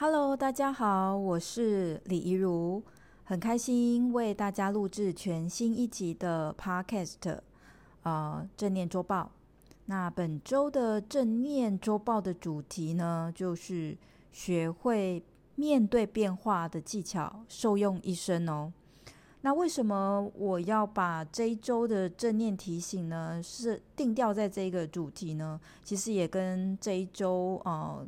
Hello，大家好，我是李怡如，很开心为大家录制全新一集的 Podcast，呃，正念周报。那本周的正念周报的主题呢，就是学会面对变化的技巧，受用一生哦。那为什么我要把这一周的正念提醒呢，是定调在这个主题呢？其实也跟这一周呃。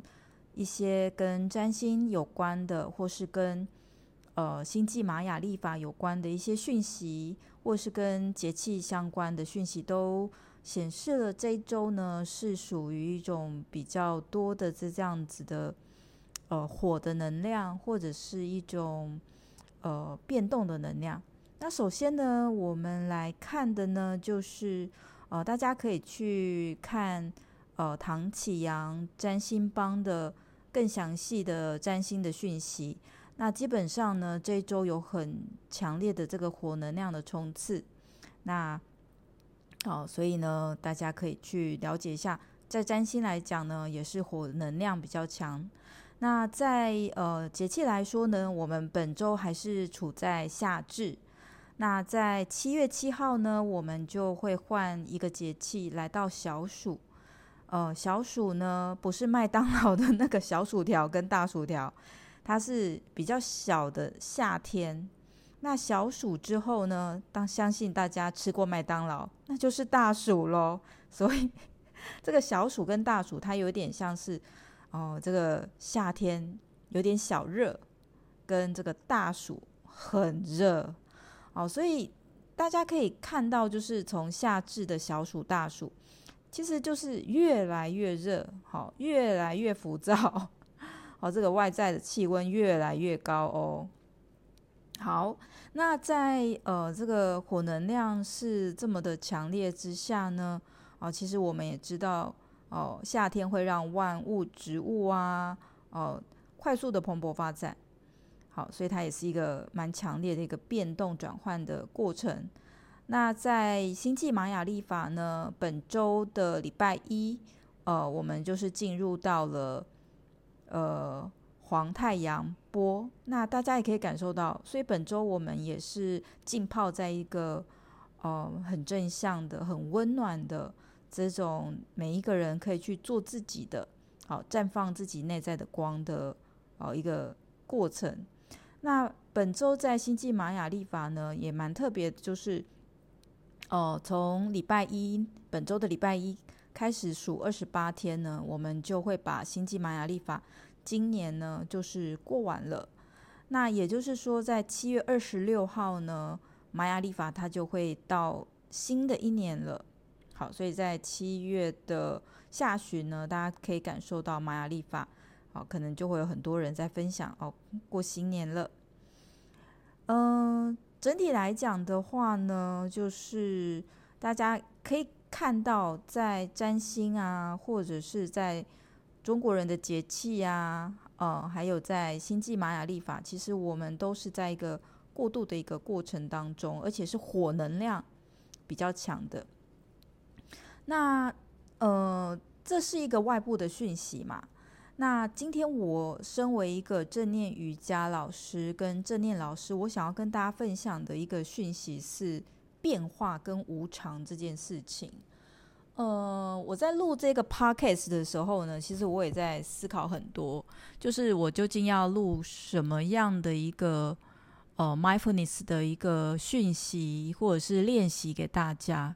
一些跟占星有关的，或是跟呃星际玛雅历法有关的一些讯息，或是跟节气相关的讯息，都显示了这一周呢是属于一种比较多的这这样子的呃火的能量，或者是一种呃变动的能量。那首先呢，我们来看的呢，就是呃大家可以去看呃唐启阳占星帮的。更详细的占星的讯息，那基本上呢，这一周有很强烈的这个火能量的冲刺，那好，所以呢，大家可以去了解一下，在占星来讲呢，也是火能量比较强。那在呃节气来说呢，我们本周还是处在夏至，那在七月七号呢，我们就会换一个节气来到小暑。呃，小暑呢，不是麦当劳的那个小薯条跟大薯条，它是比较小的夏天。那小暑之后呢，当相信大家吃过麦当劳，那就是大暑喽。所以 这个小暑跟大暑，它有点像是哦、这个夏天有点小热，跟这个大暑很热哦。所以大家可以看到，就是从夏至的小暑、大暑。其实就是越来越热，好，越来越浮躁，好，这个外在的气温越来越高哦。好，那在呃这个火能量是这么的强烈之下呢，哦，其实我们也知道，哦，夏天会让万物、植物啊，哦，快速的蓬勃发展，好，所以它也是一个蛮强烈的一个变动转换的过程。那在星际玛雅历法呢，本周的礼拜一，呃，我们就是进入到了呃黄太阳波。那大家也可以感受到，所以本周我们也是浸泡在一个呃很正向的、很温暖的这种每一个人可以去做自己的，好、绽放自己内在的光的哦一个过程。那本周在星际玛雅历法呢，也蛮特别，就是。哦，从礼拜一，本周的礼拜一开始数二十八天呢，我们就会把星际玛雅历法今年呢就是过完了。那也就是说，在七月二十六号呢，玛雅历法它就会到新的一年了。好，所以在七月的下旬呢，大家可以感受到玛雅历法，好，可能就会有很多人在分享哦，过新年了。嗯。整体来讲的话呢，就是大家可以看到，在占星啊，或者是在中国人的节气啊，呃，还有在星际玛雅历法，其实我们都是在一个过渡的一个过程当中，而且是火能量比较强的。那呃，这是一个外部的讯息嘛。那今天我身为一个正念瑜伽老师跟正念老师，我想要跟大家分享的一个讯息是变化跟无常这件事情。呃，我在录这个 podcast 的时候呢，其实我也在思考很多，就是我究竟要录什么样的一个呃 mindfulness 的一个讯息或者是练习给大家。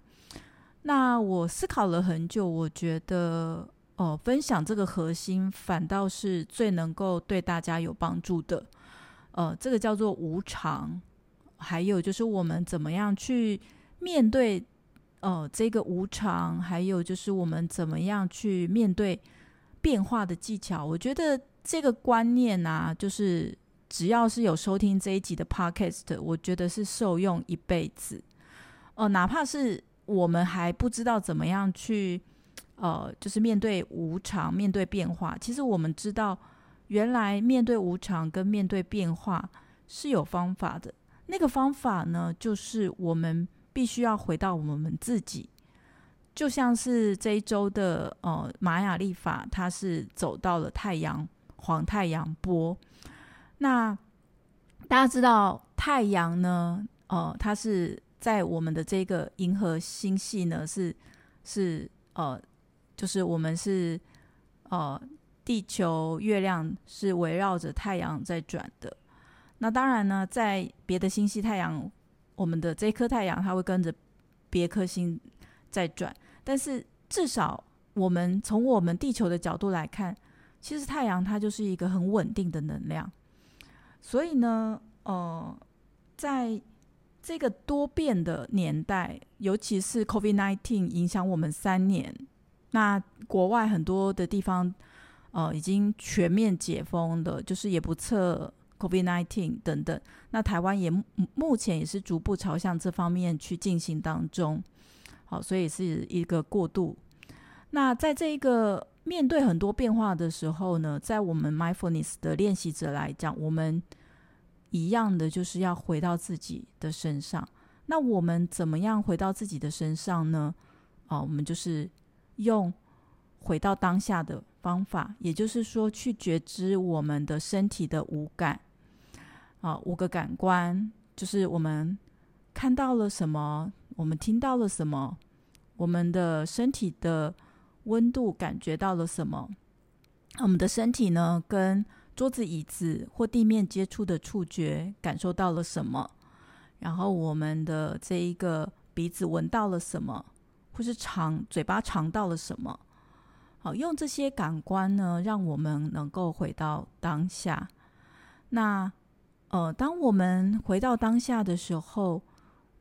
那我思考了很久，我觉得。哦，分享这个核心反倒是最能够对大家有帮助的。呃，这个叫做无常，还有就是我们怎么样去面对呃这个无常，还有就是我们怎么样去面对变化的技巧。我觉得这个观念啊，就是只要是有收听这一集的 Podcast，我觉得是受用一辈子。哦、呃，哪怕是我们还不知道怎么样去。呃，就是面对无常，面对变化。其实我们知道，原来面对无常跟面对变化是有方法的。那个方法呢，就是我们必须要回到我们自己。就像是这一周的呃玛雅历法，它是走到了太阳黄太阳波。那大家知道太阳呢？呃，它是在我们的这个银河星系呢，是是呃，就是我们是呃，地球、月亮是围绕着太阳在转的。那当然呢，在别的星系，太阳我们的这颗太阳，它会跟着别颗星在转。但是至少我们从我们地球的角度来看，其实太阳它就是一个很稳定的能量。所以呢，呃，在这个多变的年代，尤其是 COVID-19 影响我们三年，那国外很多的地方，呃，已经全面解封的，就是也不测 COVID-19 等等。那台湾也目前也是逐步朝向这方面去进行当中。好，所以是一个过渡。那在这一个面对很多变化的时候呢，在我们 mindfulness 的练习者来讲，我们一样的就是要回到自己的身上。那我们怎么样回到自己的身上呢？啊，我们就是用回到当下的方法，也就是说，去觉知我们的身体的五感。啊，五个感官就是我们看到了什么，我们听到了什么，我们的身体的温度感觉到了什么，我们的身体呢，跟桌子、椅子或地面接触的触觉感受到了什么？然后我们的这一个鼻子闻到了什么？或是尝嘴巴尝到了什么？好，用这些感官呢，让我们能够回到当下。那呃，当我们回到当下的时候，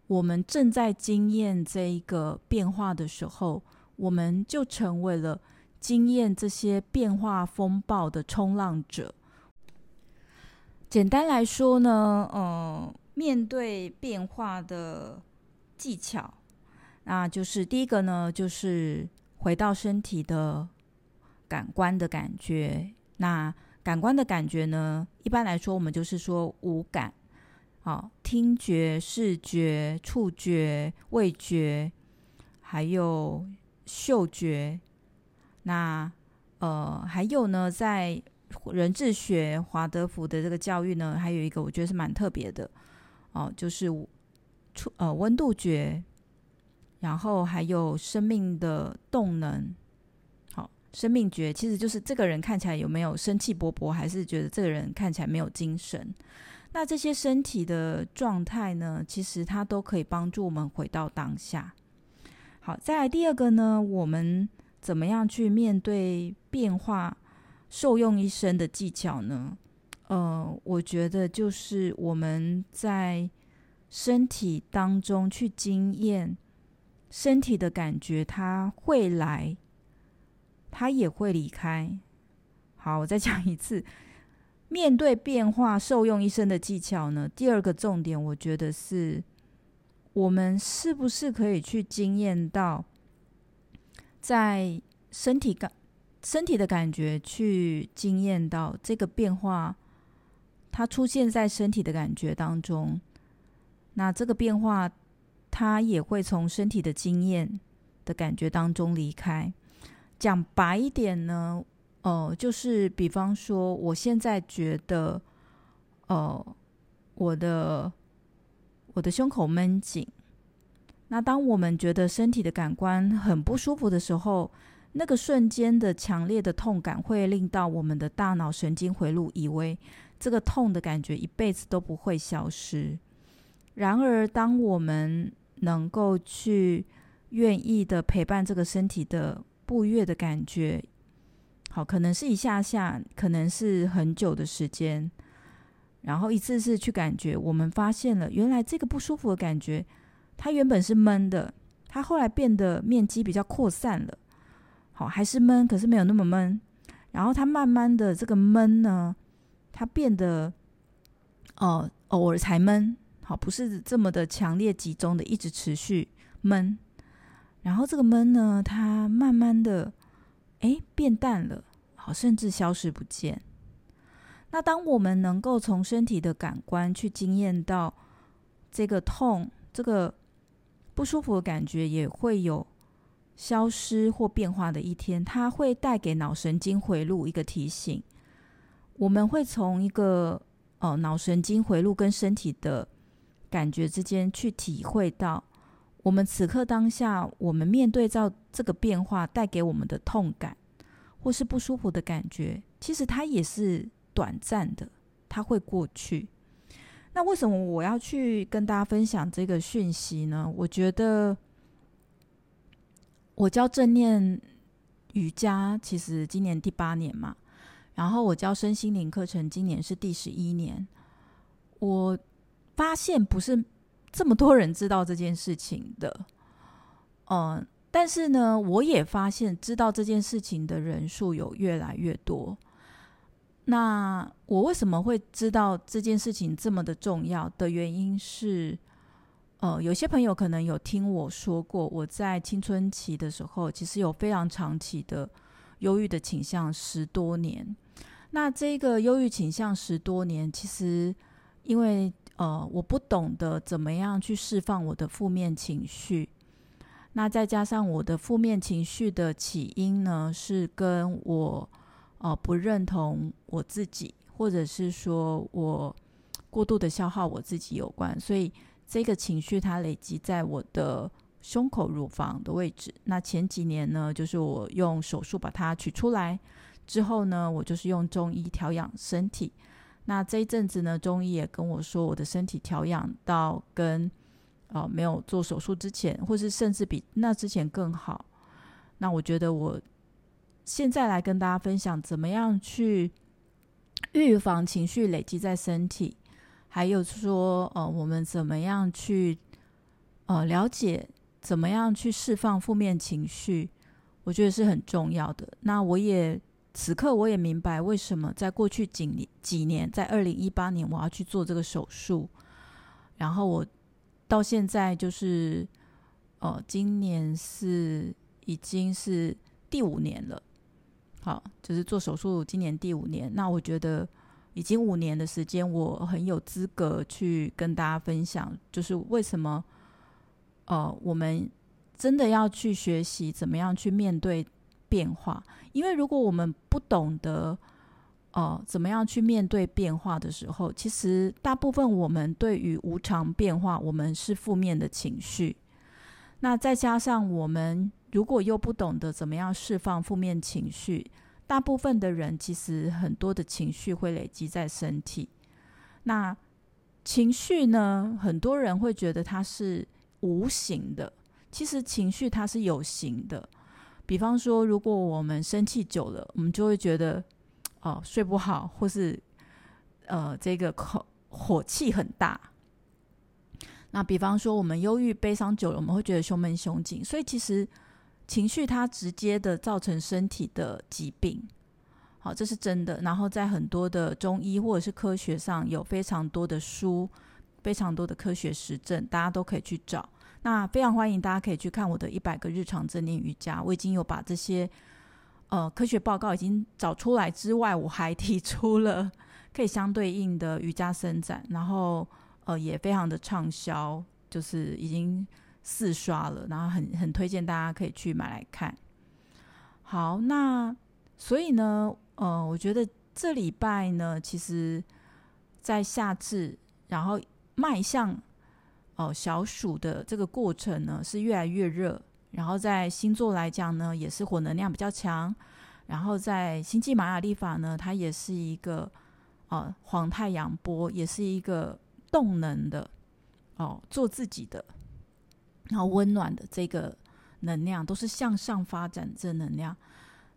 我们正在经验这一个变化的时候，我们就成为了经验这些变化风暴的冲浪者。简单来说呢，呃，面对变化的技巧，那就是第一个呢，就是回到身体的感官的感觉。那感官的感觉呢，一般来说，我们就是说五感，好，听觉、视觉、触觉、味觉，还有嗅觉。那呃，还有呢，在人智学华德福的这个教育呢，还有一个我觉得是蛮特别的哦，就是触呃温度觉，然后还有生命的动能，好，生命觉其实就是这个人看起来有没有生气勃勃，还是觉得这个人看起来没有精神。那这些身体的状态呢，其实它都可以帮助我们回到当下。好，再来第二个呢，我们怎么样去面对变化？受用一生的技巧呢？呃，我觉得就是我们在身体当中去经验身体的感觉，它会来，它也会离开。好，我再讲一次，面对变化受用一生的技巧呢，第二个重点，我觉得是我们是不是可以去经验到在身体感。身体的感觉，去经验到这个变化，它出现在身体的感觉当中。那这个变化，他也会从身体的经验的感觉当中离开。讲白一点呢，哦、呃，就是比方说，我现在觉得，哦、呃，我的我的胸口闷紧。那当我们觉得身体的感官很不舒服的时候，那个瞬间的强烈的痛感会令到我们的大脑神经回路以为这个痛的感觉一辈子都不会消失。然而，当我们能够去愿意的陪伴这个身体的不悦的感觉，好，可能是一下下，可能是很久的时间，然后一次次去感觉，我们发现了原来这个不舒服的感觉，它原本是闷的，它后来变得面积比较扩散了。好，还是闷，可是没有那么闷。然后它慢慢的这个闷呢，它变得哦、偶尔才闷。好，不是这么的强烈集中的，一直持续闷。然后这个闷呢，它慢慢的哎变淡了，好，甚至消失不见。那当我们能够从身体的感官去经验到这个痛，这个不舒服的感觉，也会有。消失或变化的一天，它会带给脑神经回路一个提醒。我们会从一个哦脑神经回路跟身体的感觉之间去体会到，我们此刻当下，我们面对到这个变化带给我们的痛感或是不舒服的感觉，其实它也是短暂的，它会过去。那为什么我要去跟大家分享这个讯息呢？我觉得我教正念瑜伽，其实今年第八年嘛。然后我教身心灵课程，今年是第十一年。我发现不是这么多人知道这件事情的，嗯，但是呢，我也发现知道这件事情的人数有越来越多。那我为什么会知道这件事情这么的重要的原因是，呃，有些朋友可能有听我说过，我在青春期的时候，其实有非常长期的忧郁的倾向，十多年。那这个忧郁倾向十多年，其实因为呃我不懂得怎么样去释放我的负面情绪，那再加上我的负面情绪的起因呢，是跟我呃不认同我自己，或者是说我过度的消耗我自己有关，所以这个情绪它累积在我的胸口乳房的位置。那前几年呢，就是我用手术把它取出来。之后呢，我就是用中医调养身体。那这一阵子呢，中医也跟我说，我的身体调养到跟呃没有做手术之前，或是甚至比那之前更好。那我觉得我现在来跟大家分享，怎么样去预防情绪累积在身体，还有说呃我们怎么样去呃了解怎么样去释放负面情绪，我觉得是很重要的。那我也。此刻我也明白为什么在过去几年几年，在二零一八年我要去做这个手术，然后我到现在就是，呃，今年是已经是第五年了，好，就是做手术今年第五年。那我觉得已经五年的时间，我很有资格去跟大家分享，就是为什么，呃，我们真的要去学习怎么样去面对。变化，因为如果我们不懂得，呃，怎么样去面对变化的时候，其实大部分我们对于无常变化，我们是负面的情绪。那再加上我们如果又不懂得怎么样释放负面情绪，大部分的人其实很多的情绪会累积在身体。那情绪呢，很多人会觉得它是无形的，其实情绪它是有形的。比方说，如果我们生气久了，我们就会觉得哦睡不好，或是呃这个口火气很大。那比方说，我们忧郁、悲伤久了，我们会觉得胸闷、胸紧。所以其实情绪它直接的造成身体的疾病，好，这是真的。然后在很多的中医或者是科学上有非常多的书，非常多的科学实证，大家都可以去找。那非常欢迎大家可以去看我的一百个日常正念瑜伽，我已经有把这些呃科学报告已经找出来之外，我还提出了可以相对应的瑜伽伸展，然后呃也非常的畅销，就是已经四刷了，然后很很推荐大家可以去买来看。好，那所以呢，呃，我觉得这礼拜呢，其实在夏至，然后迈向。哦，小暑的这个过程呢是越来越热，然后在星座来讲呢也是火能量比较强，然后在星际玛雅历法呢，它也是一个哦黄太阳波，也是一个动能的哦做自己的，然后温暖的这个能量都是向上发展正能量，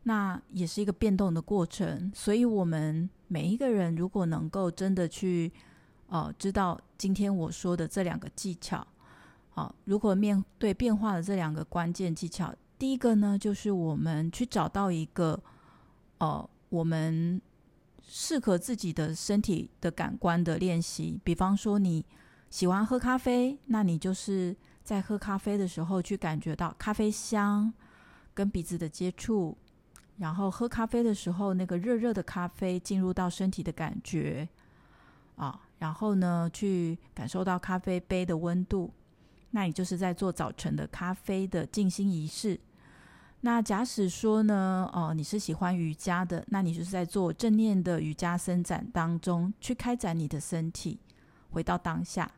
那也是一个变动的过程，所以我们每一个人如果能够真的去。哦，知道今天我说的这两个技巧，好，如果面对变化的这两个关键技巧，第一个呢，就是我们去找到一个，哦，我们适合自己的身体的感官的练习。比方说，你喜欢喝咖啡，那你就是在喝咖啡的时候去感觉到咖啡香跟鼻子的接触，然后喝咖啡的时候，那个热热的咖啡进入到身体的感觉，啊。然后呢，去感受到咖啡杯的温度，那你就是在做早晨的咖啡的静心仪式。那假使说呢，哦，你是喜欢瑜伽的，那你就是在做正念的瑜伽伸展当中去开展你的身体，回到当下。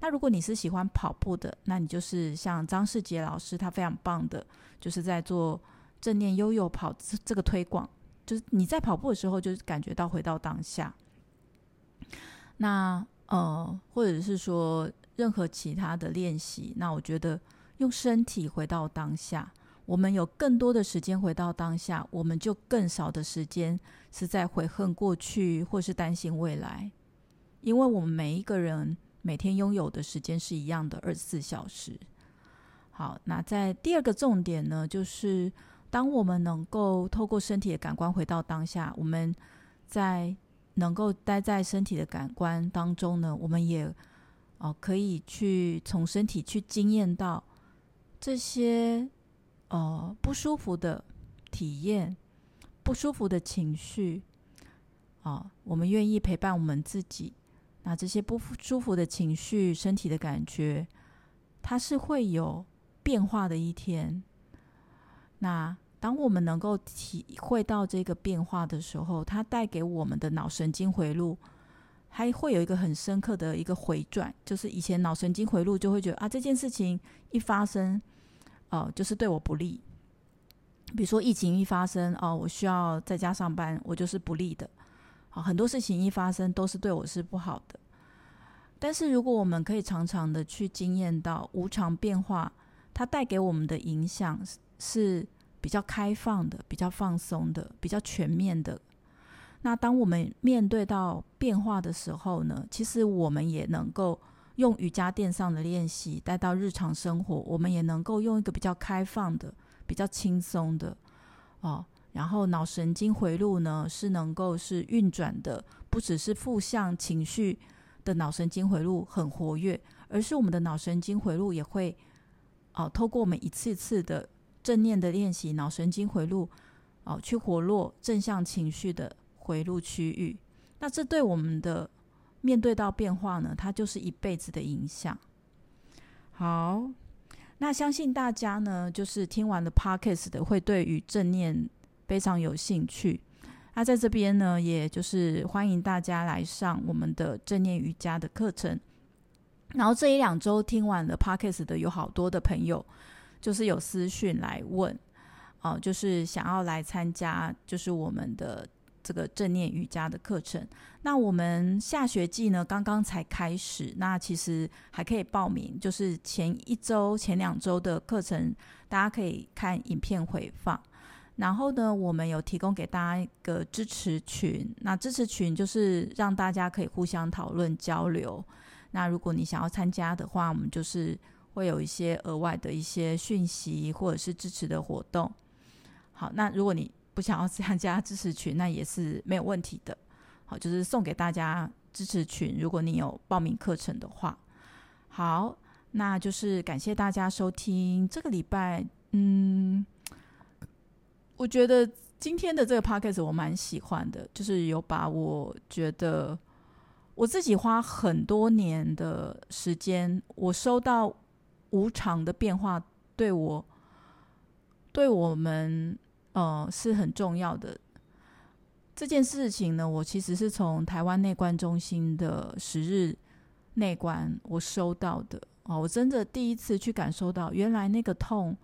那如果你是喜欢跑步的，那你就是像张世杰老师，他非常棒的，就是在做正念悠悠跑这个推广，就是你在跑步的时候，就是感觉到回到当下。那呃，或者是说任何其他的练习，那我觉得用身体回到当下，我们有更多的时间回到当下，我们就更少的时间是在悔恨过去或是担心未来，因为我们每一个人每天拥有的时间是一样的二十四小时。好，那在第二个重点呢，就是当我们能够透过身体的感官回到当下，我们在能够待在身体的感官当中呢，我们也哦可以去从身体去经验到这些呃不舒服的体验、不舒服的情绪啊，我们愿意陪伴我们自己。那这些不舒服的情绪、身体的感觉，它是会有变化的一天。那当我们能够体会到这个变化的时候，它带给我们的脑神经回路，还会有一个很深刻的一个回转，就是以前脑神经回路就会觉得啊，这件事情一发生，哦、呃，就是对我不利。比如说疫情一发生，哦、我需要在家上班，我就是不利的。好，很多事情一发生都是对我是不好的。但是如果我们可以常常的去经验到无常变化，它带给我们的影响是。比较开放的，比较放松的，比较全面的。那当我们面对到变化的时候呢，其实我们也能够用瑜伽垫上的练习带到日常生活，我们也能够用一个比较开放的、比较轻松的哦。然后脑神经回路呢是能够是运转的，不只是负向情绪的脑神经回路很活跃，而是我们的脑神经回路也会哦，透过我们一次次的。正念的练习，脑神经回路哦，去活络正向情绪的回路区域。那这对我们的面对到变化呢，它就是一辈子的影响。好，那相信大家呢，就是听完了 Podcast 的，会对于正念非常有兴趣。那在这边呢，也就是欢迎大家来上我们的正念瑜伽的课程。然后这一两周听完了 Podcast 的，有好多的朋友。就是有私讯来问，哦、就是想要来参加，就是我们的这个正念瑜伽的课程。那我们下学季呢，刚刚才开始，那其实还可以报名。就是前一周、前两周的课程，大家可以看影片回放。然后呢，我们有提供给大家一个支持群，那支持群就是让大家可以互相讨论交流。那如果你想要参加的话，我们就是。会有一些额外的一些讯息，或者是支持的活动。好，那如果你不想要参加支持群，那也是没有问题的。好，就是送给大家支持群。如果你有报名课程的话，好，那就是感谢大家收听这个礼拜。嗯，我觉得今天的这个 podcast 我蛮喜欢的，就是有把我觉得我自己花很多年的时间，我收到。无常的变化对我，对我们，呃，是很重要的。这件事情呢，我其实是从台湾内观中心的十日内观我收到的。哦，我真的第一次去感受到，原来那个痛，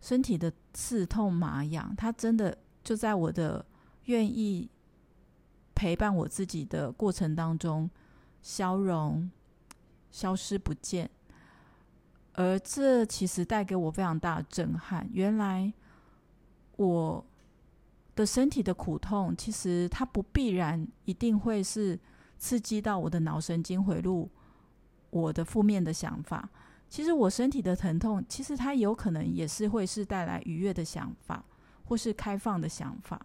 身体的刺痛麻痒，它真的就在我的愿意陪伴我自己的过程当中消融、消失不见。而这其实带给我非常大的震撼。原来我的身体的苦痛，其实它不必然一定会是刺激到我的脑神经回路，我的负面的想法。其实我身体的疼痛，其实它有可能也是会是带来愉悦的想法，或是开放的想法。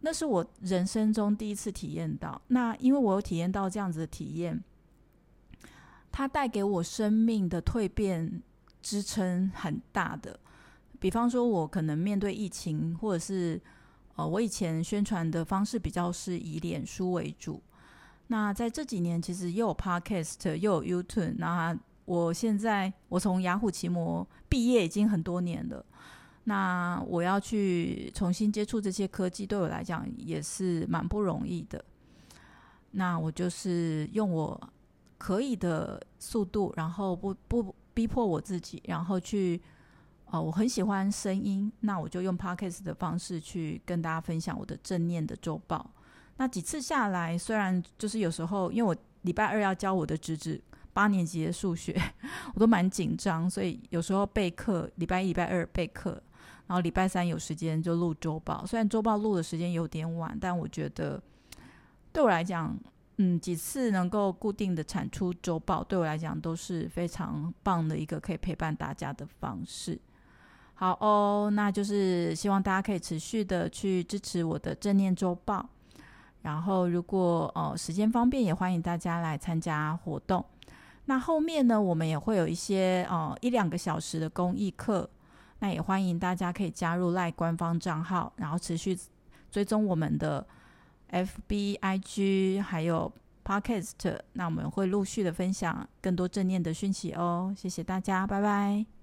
那是我人生中第一次体验到。那因为我有体验到这样子的体验。它带给我生命的蜕变支撑很大的，比方说，我可能面对疫情，或者是呃，我以前宣传的方式比较是以脸书为主。那在这几年，其实又有 Podcast，又有 YouTube。那我现在我从雅虎奇摩毕业已经很多年了，那我要去重新接触这些科技，对我来讲也是蛮不容易的。那我就是用我可以的速度，然后不不逼迫我自己，然后去。哦，我很喜欢声音，那我就用 Podcast 的方式去跟大家分享我的正念的周报。那几次下来，虽然就是有时候，因为我礼拜二要教我的侄子八年级的数学，我都蛮紧张，所以有时候备课，礼拜一、礼拜二备课，然后礼拜三有时间就录周报。虽然周报录的时间有点晚，但我觉得对我来讲，嗯，几次能够固定的产出周报，对我来讲都是非常棒的一个可以陪伴大家的方式。好哦，那就是希望大家可以持续的去支持我的正念周报。然后，如果哦时间方便，也欢迎大家来参加活动。那后面呢，我们也会有一些哦一两个小时的公益课。那也欢迎大家可以加入赖官方账号，然后持续追踪我们的 FB、IG 还有 Podcast。那我们会陆续的分享更多正念的讯息哦。谢谢大家，拜拜。